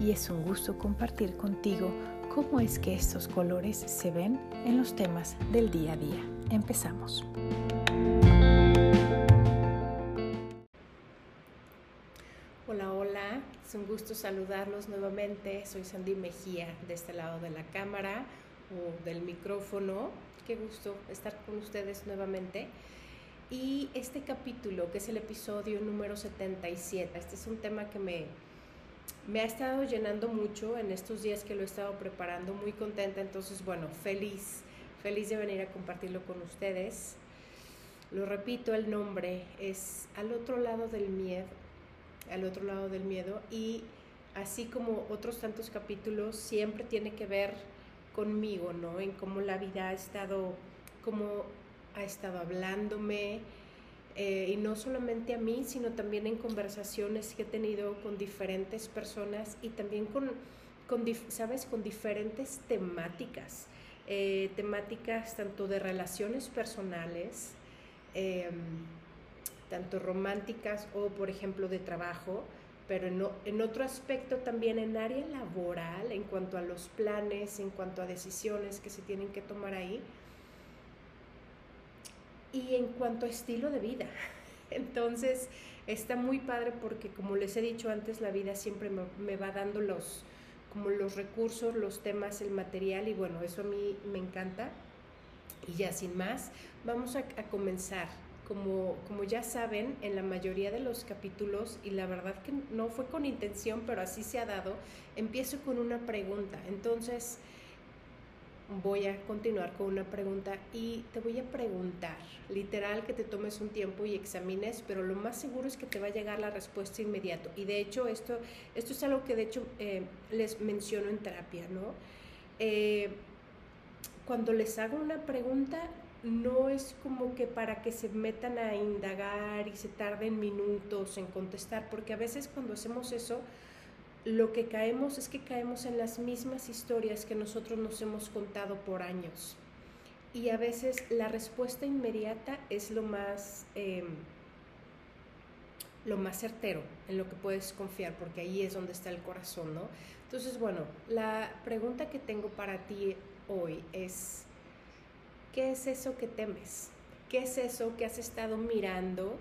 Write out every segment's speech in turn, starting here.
y es un gusto compartir contigo cómo es que estos colores se ven en los temas del día a día. Empezamos. Hola, hola, es un gusto saludarlos nuevamente. Soy Sandy Mejía de este lado de la cámara o del micrófono. Qué gusto estar con ustedes nuevamente. Y este capítulo, que es el episodio número 77, este es un tema que me, me ha estado llenando mucho en estos días que lo he estado preparando, muy contenta, entonces bueno, feliz, feliz de venir a compartirlo con ustedes. Lo repito, el nombre es Al otro lado del miedo, al otro lado del miedo y así como otros tantos capítulos, siempre tiene que ver conmigo, ¿no? En cómo la vida ha estado, cómo ha estado hablándome, eh, y no solamente a mí, sino también en conversaciones que he tenido con diferentes personas y también con, ¿sabes?, con diferentes temáticas, eh, temáticas tanto de relaciones personales, em, tanto románticas o, por ejemplo, de trabajo, pero en, en, otro aspecto también en área laboral, en cuanto a los planes, en cuanto a decisiones que se tienen que tomar ahí y en cuanto a estilo de vida. Entonces, está muy padre porque como les he dicho antes, la vida siempre me, va dando los, como los recursos, los temas, el material y bueno, eso a mí me encanta. Y ya sin más, vamos a, a comenzar. Como, como ya saben, en la mayoría de los capítulos, y la verdad que no fue con intención, pero así se ha dado, empiezo con una pregunta. Entonces, voy a continuar con una pregunta y te voy a preguntar, literal que te tomes un tiempo y examines, pero lo más seguro es que te va a llegar la respuesta inmediato. Y de hecho, esto, esto es algo que de hecho eh, les menciono en terapia, ¿no? Eh, cuando les hago una pregunta, no es como que para que se metan a indagar y se tarden minutos en contestar, porque a veces cuando hacemos eso, lo que caemos es que caemos en las mismas historias que nosotros nos hemos contado por años. Y a veces la respuesta inmediata es lo más, em, lo más certero en lo que puedes confiar, porque ahí es donde está el corazón, ¿no? Entonces, bueno, la pregunta que tengo para ti hoy es, ¿qué es eso que temes? ¿Qué es eso que has estado mirando,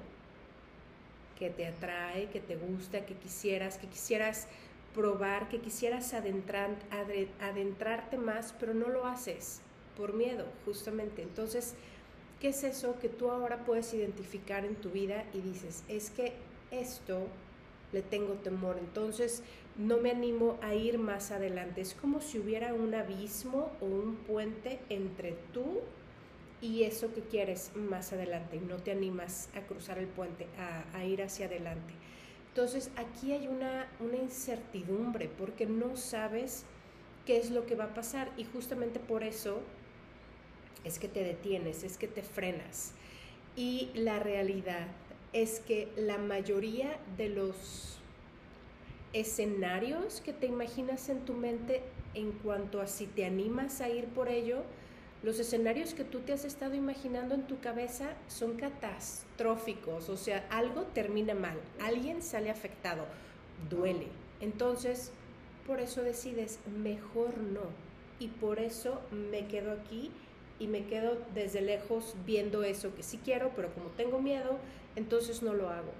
que te atrae, que te gusta, que quisieras, que quisieras probar, que quisieras adentrar, adentrarte más, pero no lo haces por miedo, justamente. Entonces, ¿qué es eso que tú ahora puedes identificar en tu vida y dices, es que esto le tengo temor, entonces no me animo a ir más adelante. Es como si hubiera un abismo o un puente entre tú y eso que quieres más adelante y no te animas a cruzar el puente, a ir hacia adelante. Entonces aquí hay una, incertidumbre porque no sabes qué es lo que va a pasar y justamente por eso es que te detienes, es que te frenas. Y la realidad es que la mayoría de los escenarios que te imaginas en tu mente en cuanto a si te animas a ir por ello, los escenarios que tú te has estado imaginando en tu cabeza son catastróficos, o sea, algo termina mal, alguien sale afectado, duele. Entonces, por eso decides, mejor no. Y por eso me quedo aquí y me quedo desde lejos viendo eso que sí quiero, pero como tengo miedo, entonces no lo hago.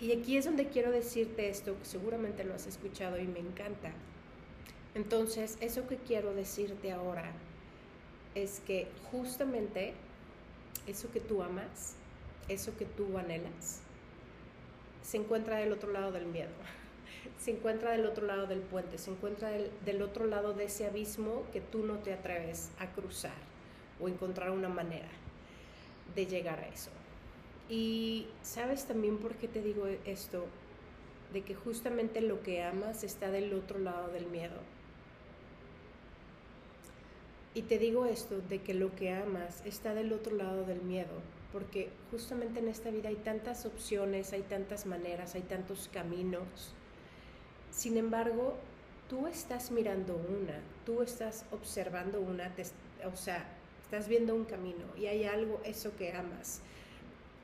Y aquí es donde quiero decirte esto, que seguramente lo has escuchado y me encanta. Entonces, eso que quiero decirte ahora es que justamente eso que tú amas, eso que tú anhelas, se encuentra del otro lado del miedo, se encuentra del otro lado del puente, se encuentra del, otro lado de ese abismo que tú no te atreves a cruzar o encontrar una manera de llegar a eso. Y sabes también por qué te digo esto, de que justamente lo que amas está del otro lado del miedo. Y te digo esto, de que lo que amas está del otro lado del miedo, porque justamente en esta vida hay tantas opciones, hay tantas maneras, hay tantos caminos. Sin embargo, tú estás mirando una, tú estás observando una, o sea, estás viendo un camino y hay algo, eso que amas,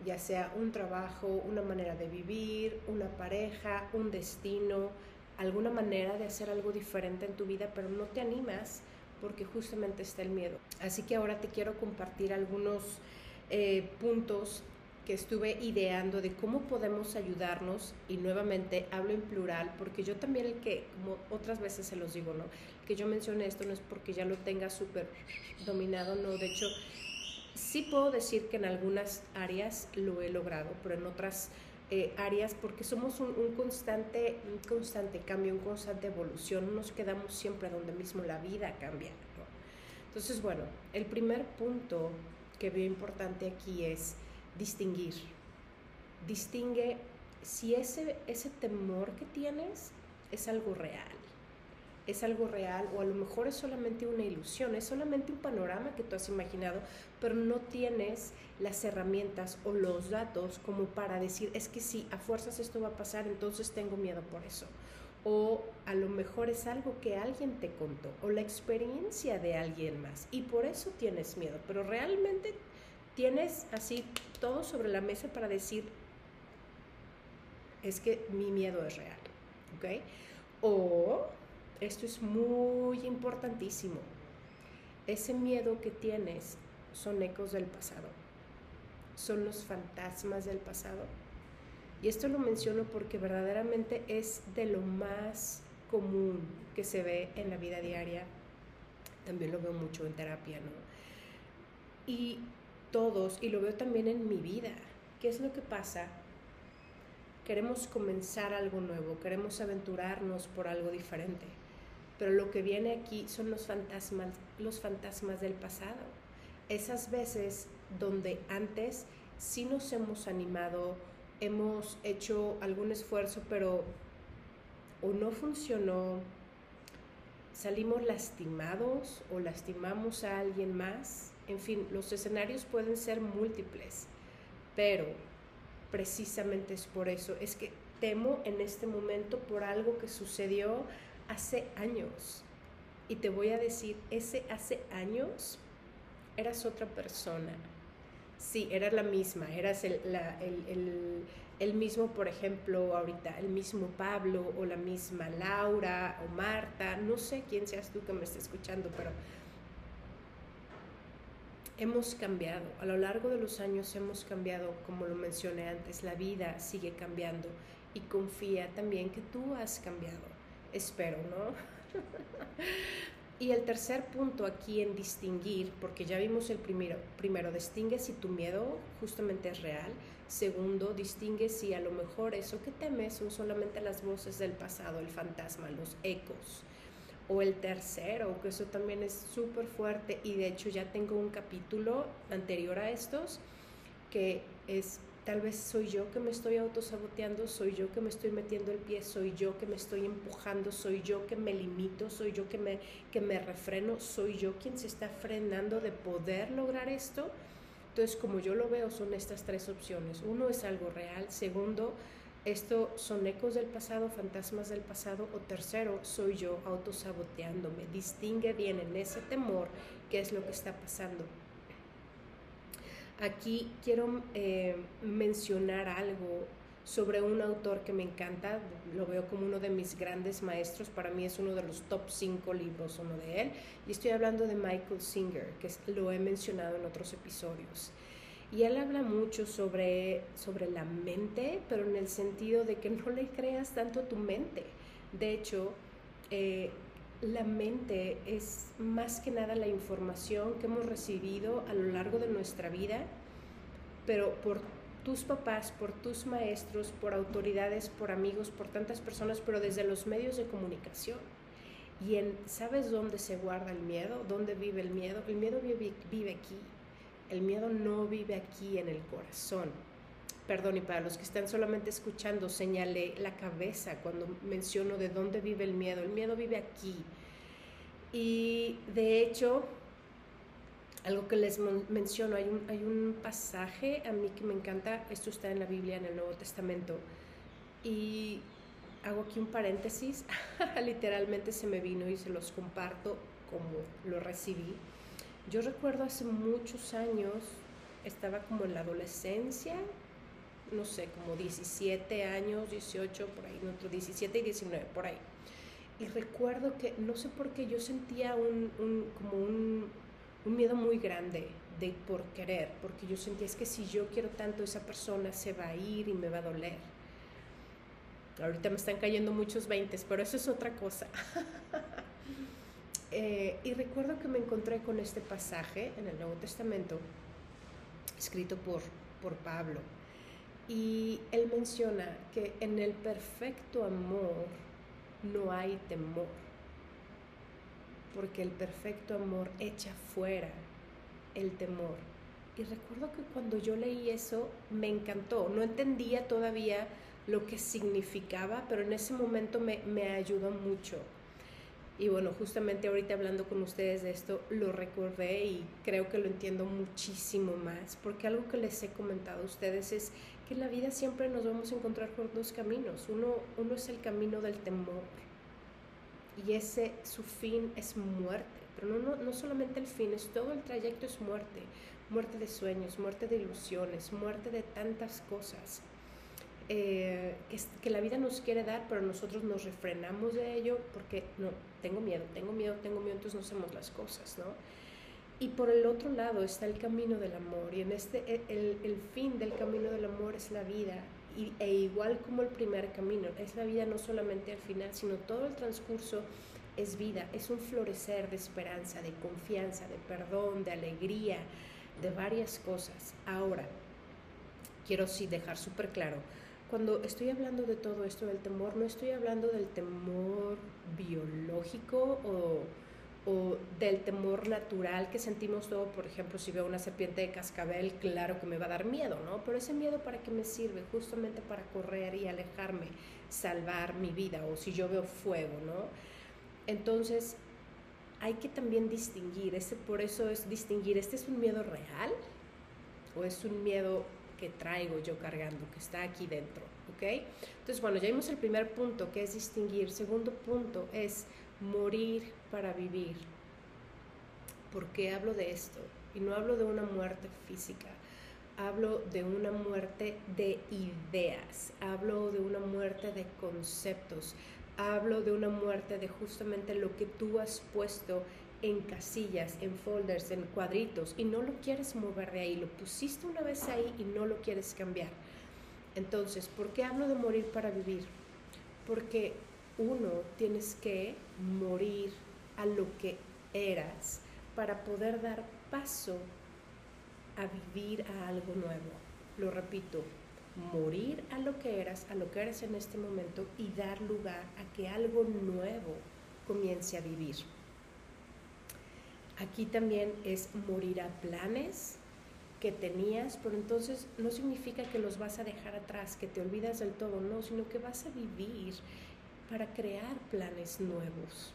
ya sea un trabajo, una manera de vivir, una pareja, un destino, alguna manera de hacer algo diferente en tu vida, pero no te animas porque justamente está el miedo. Así que ahora te quiero compartir algunos eh, puntos que estuve ideando de cómo podemos ayudarnos y nuevamente hablo en plural porque yo también el que, como otras veces se los digo, ¿no? Que yo mencione esto no es porque ya lo tenga súper dominado, no, de hecho sí puedo decir que en algunas áreas lo he logrado, pero en otras eh, áreas porque somos un, constante, un constante cambio, un constante evolución, no nos quedamos siempre donde mismo la vida cambia, ¿no? Entonces, bueno, el primer punto que veo importante aquí es distinguir. Distingue si ese, ese temor que tienes es algo real. Es algo real o a lo mejor es solamente una ilusión, es solamente un panorama que tú has imaginado, pero no tienes las herramientas o los datos como para decir, es que si a fuerzas esto va a pasar, entonces tengo miedo por eso. O a lo mejor es algo que alguien te contó o la experiencia de alguien más y por eso tienes miedo, pero realmente tienes así todo sobre la mesa para decir, es que mi miedo es real, ¿ok? O, esto es muy importantísimo, ese miedo que tienes son ecos del pasado, son los fantasmas del pasado. Y esto lo menciono porque verdaderamente es de lo más común que se ve en la vida diaria. También lo veo mucho en terapia, ¿no? Y todos, y lo veo también en mi vida. ¿Qué es lo que pasa? Queremos comenzar algo nuevo, queremos aventurarnos por algo diferente. Pero lo que viene aquí son los fantasmas, los fantasmas del pasado. Esas veces donde antes sí nos hemos animado, hemos hecho algún esfuerzo, pero o no funcionó, salimos lastimados o lastimamos a alguien más en fin, los escenarios pueden ser múltiples, pero precisamente es por eso, es que temo en este momento por algo que sucedió hace años. Y te voy a decir, ese hace años eras otra persona. Sí, eras la misma, eras el, el, mismo, por ejemplo, ahorita, el mismo Pablo o la misma Laura o Marta, no sé quién seas tú que me esté escuchando, pero hemos cambiado, a lo largo de los años hemos cambiado, como lo mencioné antes, la vida sigue cambiando y confía también que tú has cambiado, espero, ¿no? y el tercer punto aquí en distinguir, porque ya vimos el primero, primero, distingue si tu miedo justamente es real, segundo, distingue si a lo mejor eso que temes son solamente las voces del pasado, el fantasma, los ecos o el tercero, que eso también es súper fuerte y de hecho ya tengo un capítulo anterior a estos que es tal vez soy yo que me estoy autosaboteando, soy yo que me estoy metiendo el pie, soy yo que me estoy empujando, soy yo que me limito, soy yo que me, que me refreno, soy yo quien se está frenando de poder lograr esto. Entonces, como yo lo veo, son estas tres opciones. Uno es algo real, segundo, esto son ecos del pasado, fantasmas del pasado, o tercero, soy yo autosaboteándome. Distingue bien en ese temor qué es lo que está pasando. Aquí quiero eh, mencionar algo sobre un autor que me encanta, lo veo como uno de mis grandes maestros, para mí es uno de los top 5 libros, uno de él, y estoy hablando de Michael Singer, que lo he mencionado en otros episodios. Y él habla mucho sobre, sobre la mente, pero en el sentido de que no le creas tanto a tu mente. De hecho, eh, la mente es más que nada la información que hemos recibido a lo largo de nuestra vida, pero por tus papás, por tus maestros, por autoridades, por amigos, por tantas personas, pero desde los medios de comunicación. Y en, ¿sabes dónde se guarda el miedo? ¿Dónde vive el miedo? El miedo vive, vive aquí, el miedo no vive aquí en el corazón, perdón, y para los que están solamente escuchando, señalé la cabeza cuando menciono de dónde vive el miedo. El miedo vive aquí. Y de hecho, algo que les menciono, hay un, hay un pasaje a mí que me encanta, esto está en la Biblia, en el Nuevo Testamento, y hago aquí un paréntesis, literalmente se me vino y se los comparto como lo recibí. Yo recuerdo hace muchos años, estaba como en la adolescencia, no sé, como 17 años, 18, por ahí, otro 17 y 19, por ahí. Y recuerdo que, no sé por qué, yo sentía un, un como un, un, miedo muy grande de por querer, porque yo sentía es que si yo quiero tanto, esa persona se va a ir y me va a doler. Ahorita me están cayendo muchos veintes, pero eso es otra cosa. Eh, y recuerdo que me encontré con este pasaje en el Nuevo Testamento, escrito por, por Pablo. Y él menciona que en el perfecto amor no hay temor, porque el perfecto amor echa fuera el temor. Y recuerdo que cuando yo leí eso me encantó, no entendía todavía lo que significaba, pero en ese momento me, me ayudó mucho. Y bueno, justamente ahorita hablando con ustedes de esto, lo recordé y creo que lo entiendo muchísimo más, porque algo que les he comentado a ustedes es que en la vida siempre nos vamos a encontrar con dos caminos. Uno, uno es el camino del temor y ese, su fin es muerte, pero no, no, no solamente el fin, es todo el trayecto es muerte, muerte de sueños, muerte de ilusiones, muerte de tantas cosas. Eh, que, que, la vida nos quiere dar, pero nosotros nos refrenamos de ello porque no, tengo miedo, tengo miedo, tengo miedo, entonces no hacemos las cosas, ¿no? Y por el otro lado está el camino del amor, y en este, e, el, el fin del camino del amor es la vida, y, e igual como el primer camino, es la vida no solamente al final, sino todo el transcurso es vida, es un florecer de esperanza, de confianza, de perdón, de alegría, de varias cosas. Ahora, quiero sí dejar súper claro, cuando estoy hablando de todo esto del temor, no estoy hablando del temor biológico o, o del temor natural que sentimos todo, por ejemplo, si veo una serpiente de cascabel, claro que me va a dar miedo, ¿no? Pero ese miedo para qué me sirve? Justamente para correr y alejarme, salvar mi vida, o si yo veo fuego, ¿no? Entonces, hay que también distinguir, ese, por eso es distinguir, ¿este es un miedo real o es un miedo que traigo yo cargando, que está aquí dentro, ¿ok? Entonces, bueno, ya vimos el primer punto, que es distinguir. Segundo punto es morir para vivir. ¿Por qué hablo de esto? Y no hablo de una muerte física, hablo de una muerte de ideas, hablo de una muerte de conceptos, hablo de una muerte de justamente lo que tú has puesto en casillas, en folders, en cuadritos y no lo quieres mover de ahí, lo pusiste una vez ahí y no lo quieres cambiar. Entonces, ¿por qué hablo de morir para vivir? Porque uno tienes que morir a lo que eras para poder dar paso a vivir a algo nuevo. Lo repito, morir a lo que eras, a lo que eres en este momento y dar lugar a que algo nuevo comience a vivir. Aquí también es morir a planes que tenías, pero entonces no significa que los vas a dejar atrás, que te olvidas del todo, no, sino que vas a vivir para crear planes nuevos.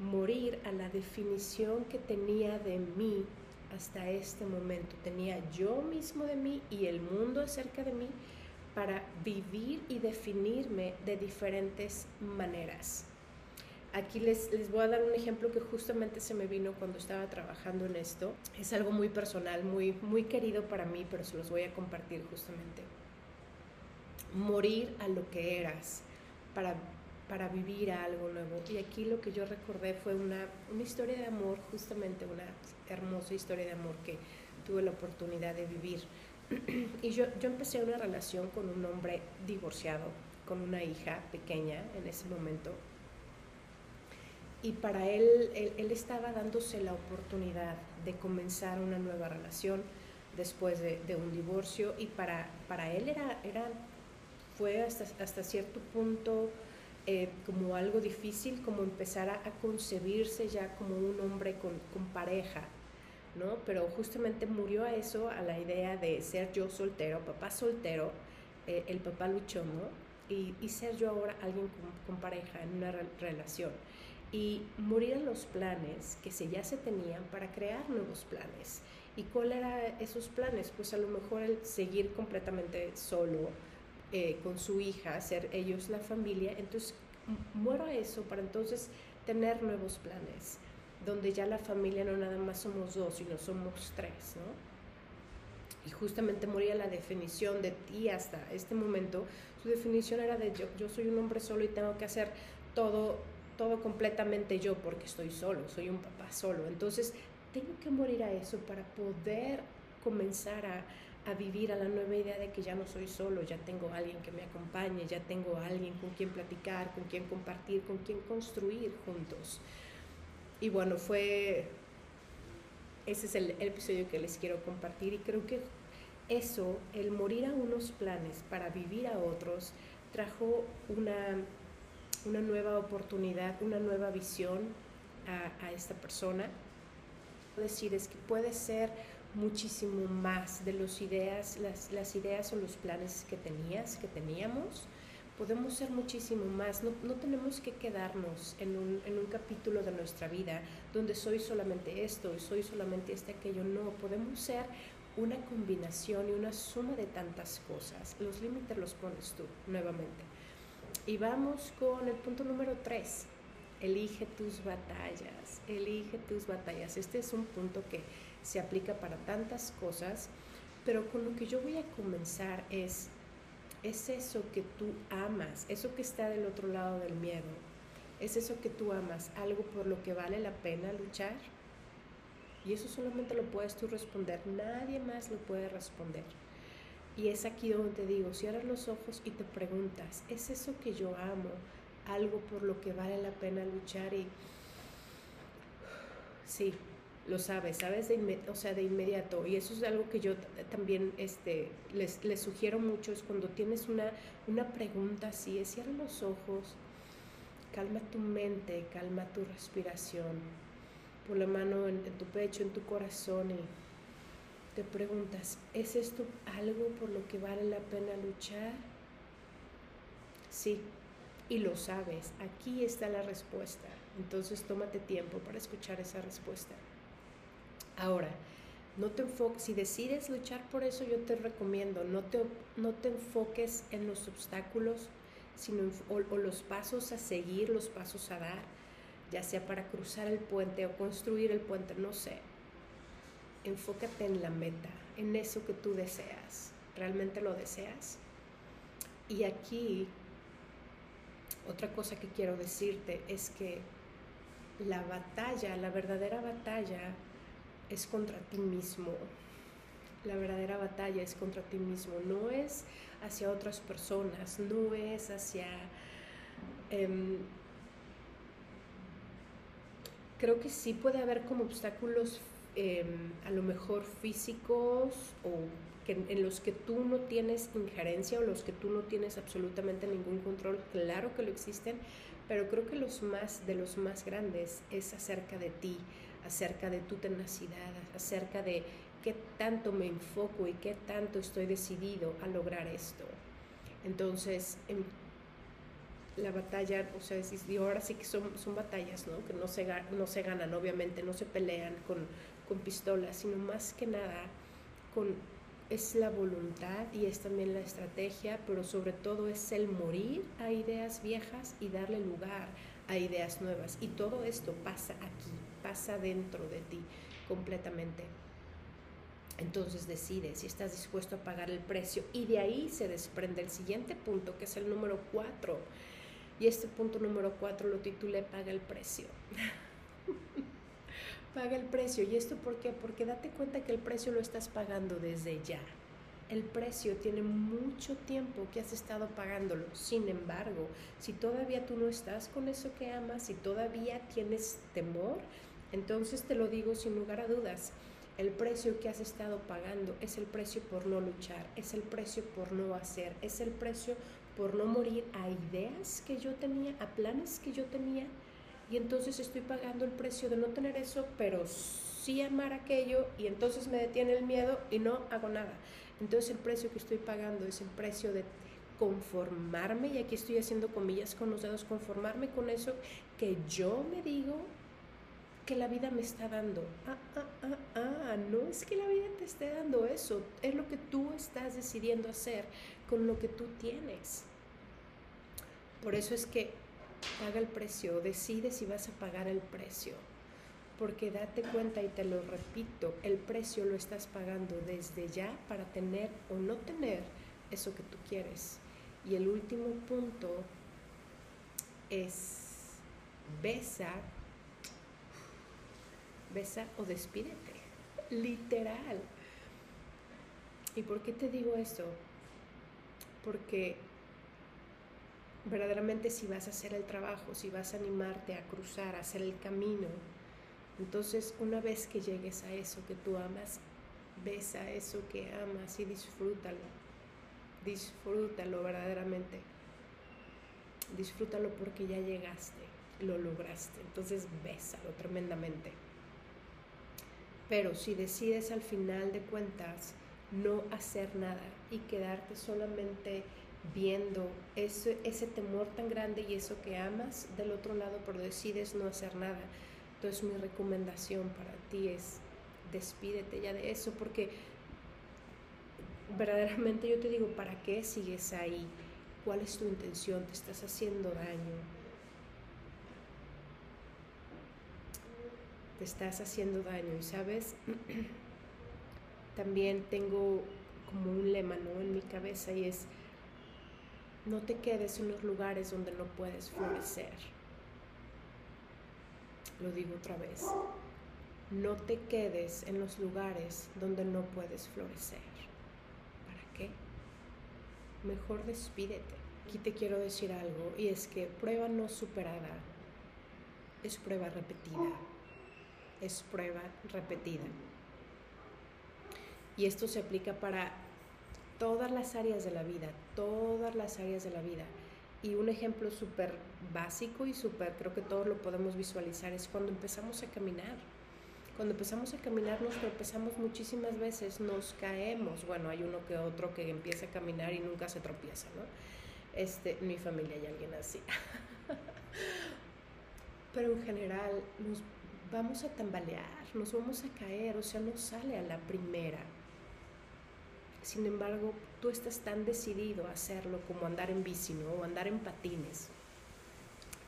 Morir a la definición que tenía de mí hasta este momento. Tenía yo mismo de mí y el mundo acerca de mí para vivir y definirme de diferentes maneras. Aquí les, les voy a dar un ejemplo que justamente se me vino cuando estaba trabajando en esto. Es algo muy personal, muy, muy querido para mí, pero se los voy a compartir justamente. Morir a lo que eras para, para vivir algo nuevo. Y aquí lo que yo recordé fue una, una historia de amor, justamente una hermosa historia de amor que tuve la oportunidad de vivir. y yo, yo empecé una relación con un hombre divorciado, con una hija pequeña en ese momento y para él, él, estaba dándose la oportunidad de comenzar una nueva relación después de, un divorcio y para, para él era, era, fue hasta, hasta cierto punto eh, como algo difícil, como empezar a, concebirse ya como un hombre con, pareja, ¿no? Pero justamente murió a eso, a la idea de ser yo soltero, papá soltero, eh, el papá luchó, ¿no? Y, y, ser yo ahora alguien con, pareja en una relación. Y morir los planes que se, ya se tenían para crear nuevos planes. ¿Y cuál eran esos planes? Pues a lo mejor el seguir completamente solo eh, con su hija, ser ellos la familia. Entonces muero a eso para entonces tener nuevos planes donde ya la familia no nada más somos dos, sino somos tres, ¿no? Y justamente moría la definición de ti hasta este momento. Su definición era de yo, yo soy un hombre solo y tengo que hacer todo, todo completamente yo porque estoy solo, soy un papá solo. Entonces, tengo que morir a eso para poder comenzar a, a vivir a la nueva idea de que ya no soy solo, ya tengo alguien que me acompañe, ya tengo alguien con quien platicar, con quien compartir, con quien construir juntos. Y bueno, fue, ese es el, episodio que les quiero compartir y creo que eso, el morir a unos planes para vivir a otros, trajo una, una nueva oportunidad, una nueva visión a, a esta persona. Decir es que puede ser muchísimo más de las ideas, las, ideas o los planes que tenías, que teníamos, podemos ser muchísimo más. No, no tenemos que quedarnos en un, en un, capítulo de nuestra vida donde soy solamente esto y soy solamente este aquello. No, podemos ser una combinación y una suma de tantas cosas. Los límites los pones tú nuevamente. Y vamos con el punto número tres. Elige tus batallas, elige tus batallas. Este es un punto que se aplica para tantas cosas, pero con lo que yo voy a comenzar es es eso que tú amas, eso que está del otro lado del miedo, es eso que tú amas, algo por lo que vale la pena luchar. Y eso solamente lo puedes tú responder, nadie más lo puede responder. Y es aquí donde te digo, cierras los ojos y te preguntas, ¿es eso que yo amo? Algo por lo que vale la pena luchar y sí, lo sabes, sabes de, o sea, de inmediato. Y eso es algo que yo también este, les, les, sugiero mucho, es cuando tienes una, una pregunta así, es cierra los ojos, calma tu mente, calma tu respiración, pon la mano en, en tu pecho, en tu corazón y te preguntas, ¿es esto algo por lo que vale la pena luchar? Sí, y lo sabes, aquí está la respuesta. Entonces tómate tiempo para escuchar esa respuesta. Ahora, no te enfoques, si decides luchar por eso, yo te recomiendo, no te, no te enfoques en los obstáculos, sino o, los pasos a seguir, los pasos a dar, ya sea para cruzar el puente o construir el puente, no sé. Enfócate en la meta, en eso que tú deseas. ¿Realmente lo deseas? Y aquí, otra cosa que quiero decirte es que la batalla, la verdadera batalla, es contra ti mismo. La verdadera batalla es contra ti mismo, no es hacia otras personas, no es hacia... Em, creo que sí puede haber como obstáculos em, a lo mejor físicos o que, en los que tú no tienes injerencia o los que tú no tienes absolutamente ningún control. Claro que lo existen, pero creo que los más de los más grandes es acerca de ti, acerca de tu tenacidad, acerca de qué tanto me enfoco y qué tanto estoy decidido a lograr esto. Entonces, en la batalla, o sea, y ahora sí que son, son batallas, ¿no? Que no se, no se ganan, obviamente, no se pelean con, con pistolas, sino más que nada con es la voluntad y es también la estrategia, pero sobre todo es el morir a ideas viejas y darle lugar a ideas nuevas. Y todo esto pasa aquí, pasa dentro de ti completamente. Entonces decide si estás dispuesto a pagar el precio y de ahí se desprende el siguiente punto, que es el número cuatro. Y este punto número cuatro lo titulé Paga el precio. paga el precio. ¿Y esto por qué? Porque date cuenta que el precio lo estás pagando desde ya. El precio tiene mucho tiempo que has estado pagándolo. Sin embargo, si todavía tú no estás con eso que amas, si todavía tienes temor, entonces te lo digo sin lugar a dudas. El precio que has estado pagando es el precio por no luchar, es el precio por no hacer, es el precio por no morir a ideas que yo tenía, a planes que yo tenía y entonces estoy pagando el precio de no tener eso, pero sí amar aquello y entonces me detiene el miedo y no hago nada. Entonces el precio que estoy pagando es el precio de conformarme, y aquí estoy haciendo comillas con los dedos, conformarme con eso que yo me digo que la vida me está dando. Ah, ah, ah, ah, no es que la vida te esté dando eso, es lo que tú estás decidiendo hacer con lo que tú tienes. Por eso es que paga el precio, decide si vas a pagar el precio. Porque date cuenta y te lo repito, el precio lo estás pagando desde ya para tener o no tener eso que tú quieres. Y el último punto es besa, besa o despídete, literal. ¿Y por qué te digo esto? Porque verdaderamente si vas a hacer el trabajo, si vas a animarte a cruzar, a hacer el camino, entonces una vez que llegues a eso que tú amas, besa eso que amas y disfrútalo disfrútalo verdaderamente. Disfrútalo porque ya llegaste, lo lograste. Entonces bésalo tremendamente. Pero si decides al final de cuentas no hacer nada y quedarte solamente viendo ese, temor tan grande y eso que amas del otro lado, pero decides no hacer nada, entonces mi recomendación para ti es despídete ya de eso porque verdaderamente yo te digo, ¿para qué sigues ahí? ¿Cuál es tu intención? ¿Te estás haciendo daño? Te estás haciendo daño. Y sabes, también tengo como un lema ¿no? en mi cabeza y es, no te quedes en los lugares donde no puedes florecer. Lo digo otra vez. No te quedes en los lugares donde no puedes florecer mejor despídete. Aquí te quiero decir algo y es que prueba no superada es prueba repetida. Es prueba repetida. Y esto se aplica para todas las áreas de la vida, todas las áreas de la vida. Y un ejemplo súper básico y súper, creo que todos lo podemos visualizar, es cuando empezamos a caminar cuando empezamos a caminar nos tropezamos muchísimas veces, nos caemos. Bueno, hay uno que otro que empieza a caminar y nunca se tropieza, ¿no? Este, mi familia hay alguien así. Pero en general nos vamos a tambalear, nos vamos a caer, o sea, no sale a la primera. Sin embargo, tú estás tan decidido a hacerlo como andar en bici, ¿no? O andar en patines.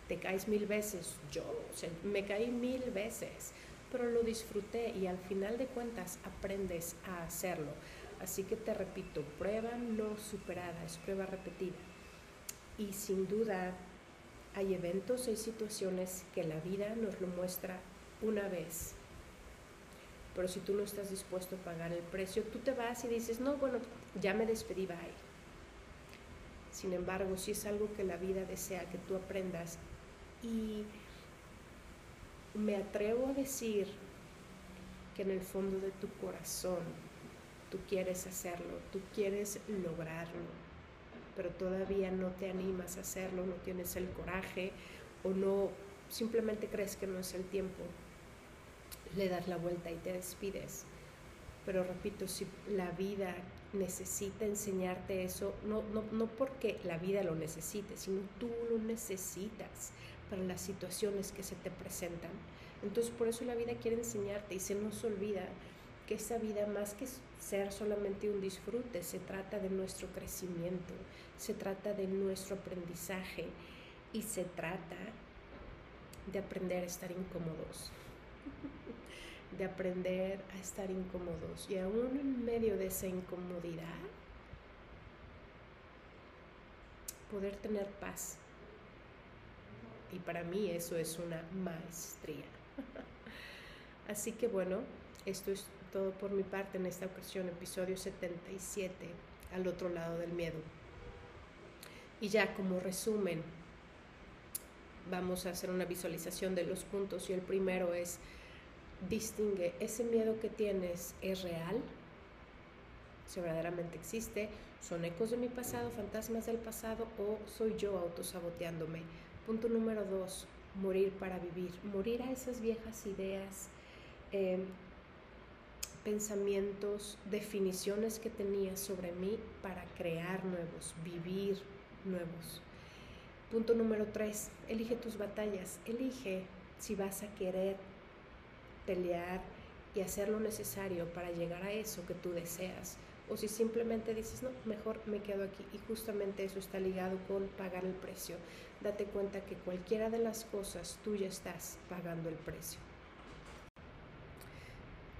Te caes mil veces. Yo, o sea, me caí mil veces pero lo disfruté y al final de cuentas aprendes a hacerlo. Así que te repito, prueba no superada, es prueba repetida. Y sin duda hay eventos, hay situaciones que la vida nos lo muestra una vez. Pero si tú no estás dispuesto a pagar el precio, tú te vas y dices, no, bueno, ya me despedí, bye. Sin embargo, si es algo que la vida desea que tú aprendas y me atrevo a decir que en el fondo de tu corazón tú quieres hacerlo, tú quieres lograrlo, pero todavía no te animas a hacerlo, no tienes el coraje o no simplemente crees que no es el tiempo. Le das la vuelta y te despides. Pero repito, si la vida necesita enseñarte eso, no, no, no porque la vida lo necesite, sino tú lo necesitas para las situaciones que se te presentan. Entonces por eso la vida quiere enseñarte y se nos olvida que esa vida más que ser solamente un disfrute, se trata de nuestro crecimiento, se trata de nuestro aprendizaje y se trata de aprender a estar incómodos, de aprender a estar incómodos y aún en medio de esa incomodidad, poder tener paz y para mí eso es una maestría. Así que bueno, esto es todo por mi parte en esta ocasión, episodio 77, al otro lado del miedo. Y ya como resumen, vamos a hacer una visualización de los puntos y el primero es, distingue, ¿ese miedo que tienes es real? Si verdaderamente existe, son ecos de mi pasado, fantasmas del pasado o soy yo autosaboteándome Punto número dos, morir para vivir, morir a esas viejas ideas, em, pensamientos, definiciones que tenía sobre mí para crear nuevos, vivir nuevos. Punto número tres, elige tus batallas, elige si vas a querer pelear y hacer lo necesario para llegar a eso que tú deseas o si simplemente dices, no, mejor me quedo aquí. Y justamente eso está ligado con pagar el precio. Date cuenta que cualquiera de las cosas tú ya estás pagando el precio.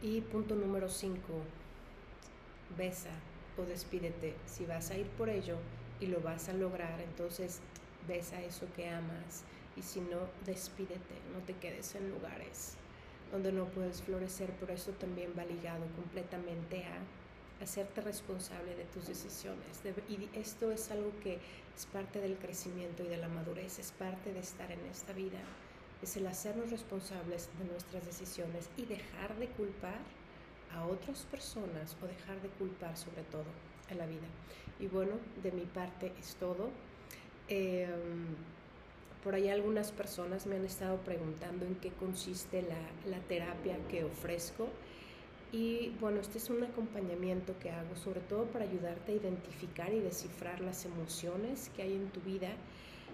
Y punto número 5, besa o despídete. Si vas a ir por ello y lo vas a lograr, entonces besa eso que amas. Y si no, despídete, no te quedes en lugares donde no puedes florecer, pero eso también va ligado completamente a hacerte responsable de tus decisiones. y esto es algo que es parte del crecimiento y de la madurez, es parte de estar en esta vida. Es el hacernos responsables de nuestras decisiones y dejar de culpar a otras personas o dejar de culpar sobre todo a la vida. Y bueno, de mi parte es todo. Em, por ahí algunas personas me han estado preguntando en qué consiste la, la terapia que ofrezco. Y bueno, este es un acompañamiento que hago sobre todo para ayudarte a identificar y descifrar las emociones que hay en tu vida.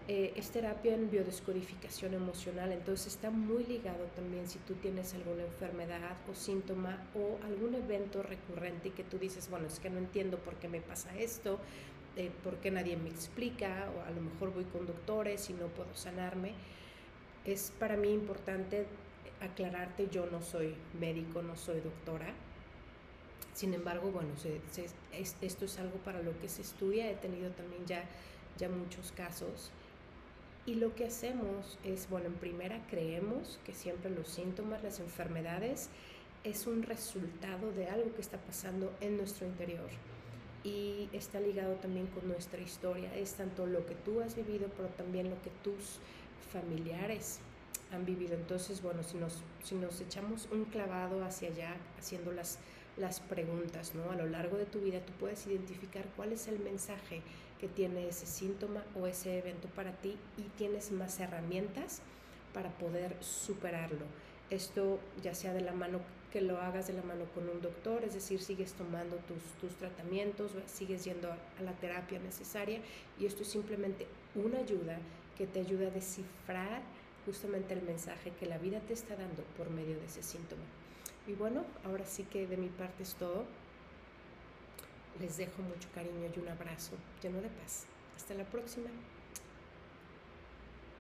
Eh, es terapia en biodescodificación emocional, entonces está muy ligado también si tú tienes alguna enfermedad o síntoma o algún evento recurrente y que tú dices, bueno, es que no entiendo por qué me pasa esto, eh, por qué nadie me explica, o a lo mejor voy con doctores y no puedo sanarme. Es para mí importante aclararte, yo no soy médico, no soy doctora. Sin embargo, bueno, esto es algo para lo que se estudia. He tenido también ya, ya muchos casos. Y lo que hacemos es, bueno, en primera creemos que siempre los síntomas, las enfermedades, es un resultado de algo que está pasando en nuestro interior. Y está ligado también con nuestra historia. Es tanto lo que tú has vivido, pero también lo que tus familiares han vivido. Entonces, bueno, si nos, si nos echamos un clavado hacia allá, haciendo las, las preguntas, ¿no? A lo largo de tu vida tú puedes identificar cuál es el mensaje que tiene ese síntoma o ese evento para ti y tienes más herramientas para poder superarlo. Esto ya sea de la mano que lo hagas de la mano con un doctor, es decir, sigues tomando tus, tus tratamientos, sigues yendo a la terapia necesaria y esto es simplemente una ayuda que te ayuda a descifrar justamente el mensaje que la vida te está dando por medio de ese síntoma. Y bueno, ahora sí que de mi parte es todo. Les dejo mucho cariño y un abrazo lleno de paz. Hasta la próxima.